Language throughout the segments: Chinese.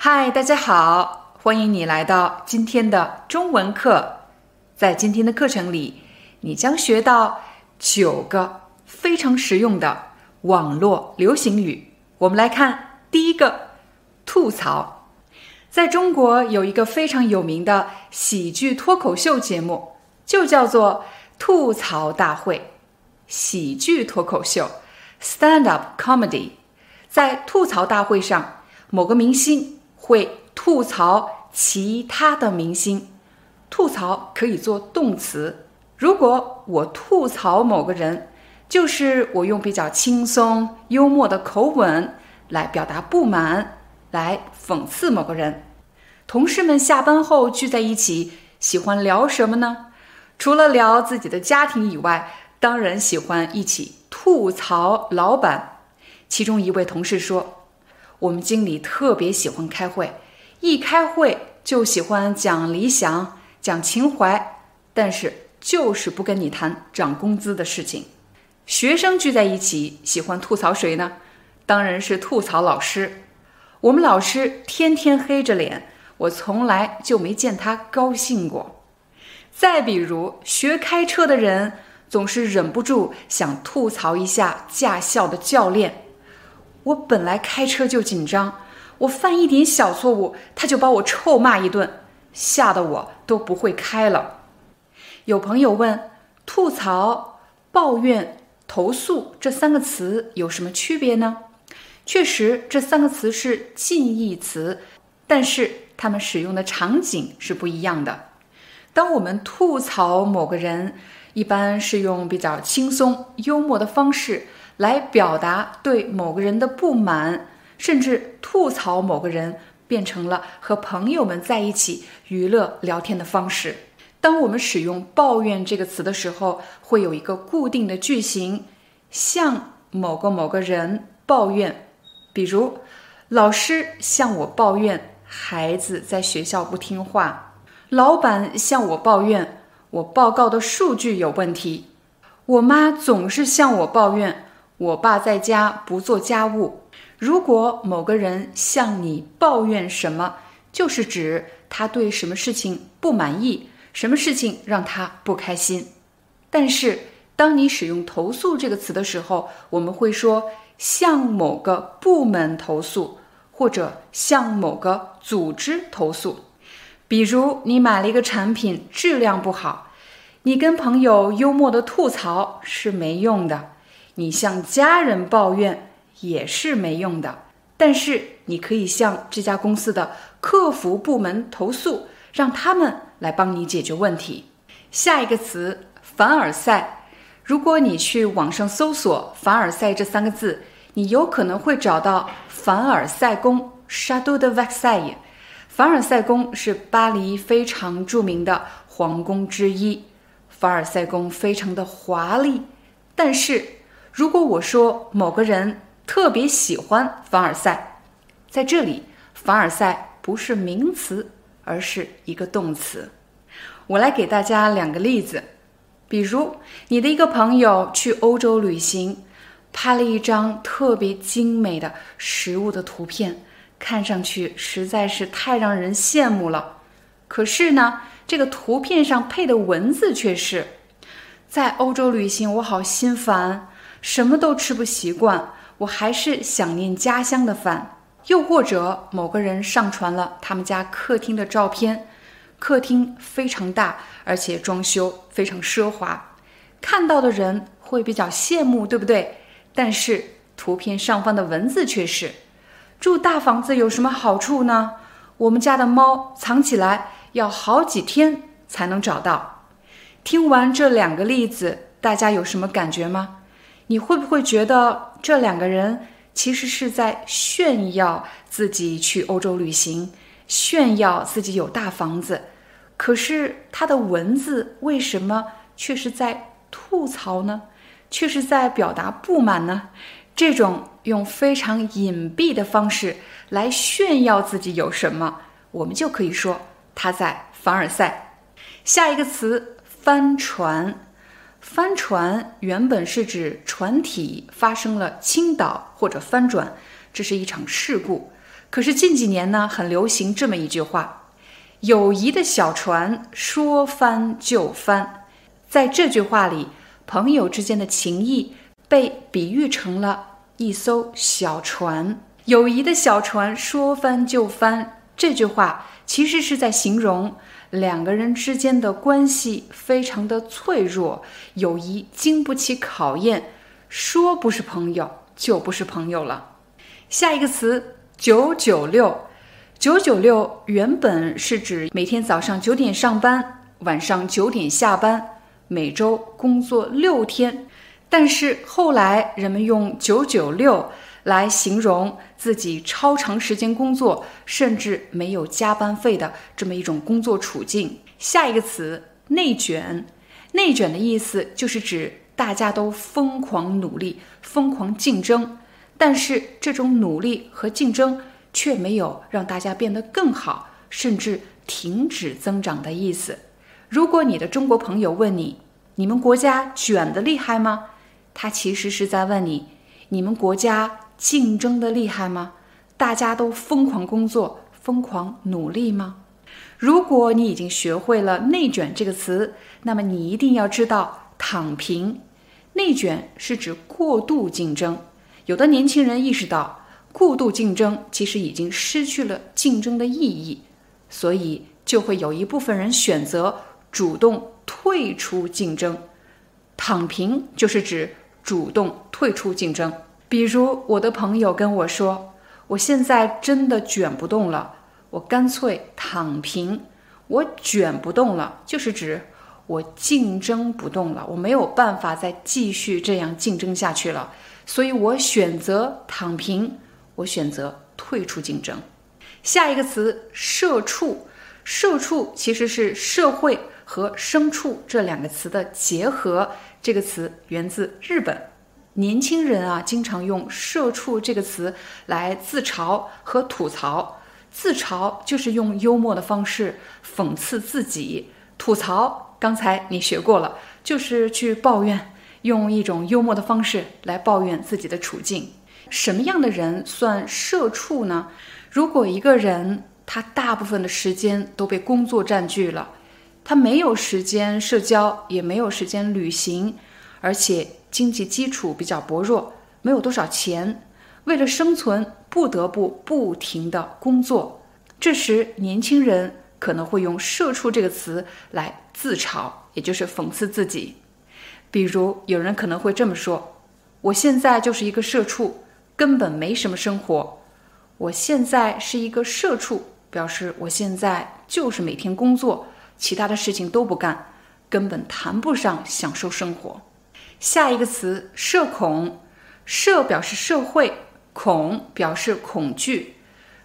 嗨，大家好，欢迎你来到今天的中文课。在今天的课程里，你将学到九个非常实用的网络流行语。我们来看第一个，吐槽。在中国有一个非常有名的喜剧脱口秀节目，就叫做吐槽大会。喜剧脱口秀 （stand-up comedy） 在吐槽大会上，某个明星。会吐槽其他的明星，吐槽可以做动词。如果我吐槽某个人，就是我用比较轻松幽默的口吻来表达不满，来讽刺某个人。同事们下班后聚在一起，喜欢聊什么呢？除了聊自己的家庭以外，当然喜欢一起吐槽老板。其中一位同事说。我们经理特别喜欢开会，一开会就喜欢讲理想、讲情怀，但是就是不跟你谈涨工资的事情。学生聚在一起喜欢吐槽谁呢？当然是吐槽老师。我们老师天天黑着脸，我从来就没见他高兴过。再比如，学开车的人总是忍不住想吐槽一下驾校的教练。我本来开车就紧张，我犯一点小错误，他就把我臭骂一顿，吓得我都不会开了。有朋友问：吐槽、抱怨、投诉这三个词有什么区别呢？确实，这三个词是近义词，但是它们使用的场景是不一样的。当我们吐槽某个人，一般是用比较轻松、幽默的方式。来表达对某个人的不满，甚至吐槽某个人，变成了和朋友们在一起娱乐聊天的方式。当我们使用“抱怨”这个词的时候，会有一个固定的句型，向某个某个人抱怨。比如，老师向我抱怨孩子在学校不听话，老板向我抱怨我报告的数据有问题，我妈总是向我抱怨。我爸在家不做家务。如果某个人向你抱怨什么，就是指他对什么事情不满意，什么事情让他不开心。但是，当你使用“投诉”这个词的时候，我们会说向某个部门投诉，或者向某个组织投诉。比如，你买了一个产品质量不好，你跟朋友幽默的吐槽是没用的。你向家人抱怨也是没用的，但是你可以向这家公司的客服部门投诉，让他们来帮你解决问题。下一个词凡尔赛，如果你去网上搜索“凡尔赛”这三个字，你有可能会找到凡尔赛宫 （Chateau de Versailles）。凡尔赛宫是巴黎非常著名的皇宫之一，凡尔赛宫非常的华丽，但是。如果我说某个人特别喜欢凡尔赛，在这里，凡尔赛不是名词，而是一个动词。我来给大家两个例子，比如你的一个朋友去欧洲旅行，拍了一张特别精美的食物的图片，看上去实在是太让人羡慕了。可是呢，这个图片上配的文字却是：在欧洲旅行，我好心烦。什么都吃不习惯，我还是想念家乡的饭。又或者某个人上传了他们家客厅的照片，客厅非常大，而且装修非常奢华，看到的人会比较羡慕，对不对？但是图片上方的文字却是：住大房子有什么好处呢？我们家的猫藏起来要好几天才能找到。听完这两个例子，大家有什么感觉吗？你会不会觉得这两个人其实是在炫耀自己去欧洲旅行，炫耀自己有大房子。可是他的文字为什么却是在吐槽呢？却是在表达不满呢？这种用非常隐蔽的方式来炫耀自己有什么，我们就可以说他在凡尔赛。下一个词“帆船”。帆船原本是指船体发生了倾倒或者翻转，这是一场事故。可是近几年呢，很流行这么一句话：“友谊的小船说翻就翻。”在这句话里，朋友之间的情谊被比喻成了一艘小船。友谊的小船说翻就翻，这句话其实是在形容。两个人之间的关系非常的脆弱，友谊经不起考验，说不是朋友就不是朋友了。下一个词九九六，九九六原本是指每天早上九点上班，晚上九点下班，每周工作六天，但是后来人们用九九六。来形容自己超长时间工作，甚至没有加班费的这么一种工作处境。下一个词“内卷”，内卷的意思就是指大家都疯狂努力、疯狂竞争，但是这种努力和竞争却没有让大家变得更好，甚至停止增长的意思。如果你的中国朋友问你：“你们国家卷的厉害吗？”他其实是在问你：“你们国家。”竞争的厉害吗？大家都疯狂工作、疯狂努力吗？如果你已经学会了“内卷”这个词，那么你一定要知道“躺平”。内卷是指过度竞争。有的年轻人意识到，过度竞争其实已经失去了竞争的意义，所以就会有一部分人选择主动退出竞争。躺平就是指主动退出竞争。比如我的朋友跟我说：“我现在真的卷不动了，我干脆躺平。我卷不动了，就是指我竞争不动了，我没有办法再继续这样竞争下去了，所以我选择躺平，我选择退出竞争。”下一个词“社畜”，社畜其实是社会和牲畜这两个词的结合，这个词源自日本。年轻人啊，经常用“社畜”这个词来自嘲和吐槽。自嘲就是用幽默的方式讽刺自己；吐槽，刚才你学过了，就是去抱怨，用一种幽默的方式来抱怨自己的处境。什么样的人算社畜呢？如果一个人他大部分的时间都被工作占据了，他没有时间社交，也没有时间旅行，而且。经济基础比较薄弱，没有多少钱，为了生存不得不不停的工作。这时，年轻人可能会用“社畜”这个词来自嘲，也就是讽刺自己。比如，有人可能会这么说：“我现在就是一个社畜，根本没什么生活。我现在是一个社畜，表示我现在就是每天工作，其他的事情都不干，根本谈不上享受生活。”下一个词“社恐”，“社”表示社会，“恐”表示恐惧。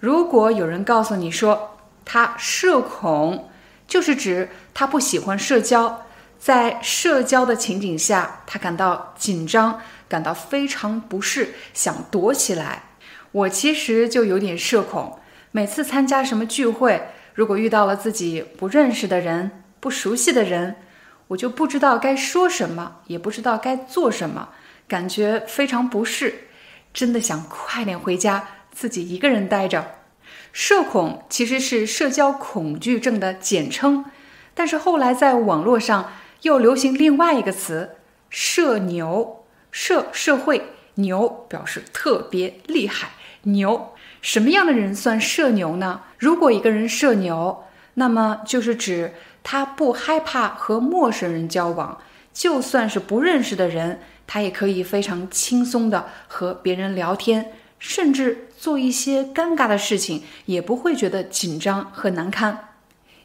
如果有人告诉你说他社恐，就是指他不喜欢社交，在社交的情景下，他感到紧张，感到非常不适，想躲起来。我其实就有点社恐，每次参加什么聚会，如果遇到了自己不认识的人、不熟悉的人。我就不知道该说什么，也不知道该做什么，感觉非常不适，真的想快点回家，自己一个人待着。社恐其实是社交恐惧症的简称，但是后来在网络上又流行另外一个词“社牛”，社社会，牛表示特别厉害，牛什么样的人算社牛呢？如果一个人社牛，那么就是指。他不害怕和陌生人交往，就算是不认识的人，他也可以非常轻松的和别人聊天，甚至做一些尴尬的事情，也不会觉得紧张和难堪。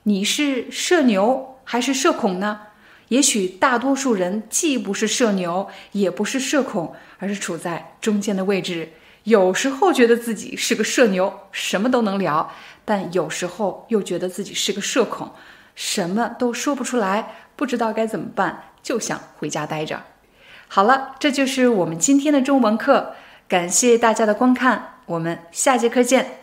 你是社牛还是社恐呢？也许大多数人既不是社牛，也不是社恐，而是处在中间的位置，有时候觉得自己是个社牛，什么都能聊；但有时候又觉得自己是个社恐，什么都说不出来，不知道该怎么办，就想回家待着。好了，这就是我们今天的中文课，感谢大家的观看，我们下节课见。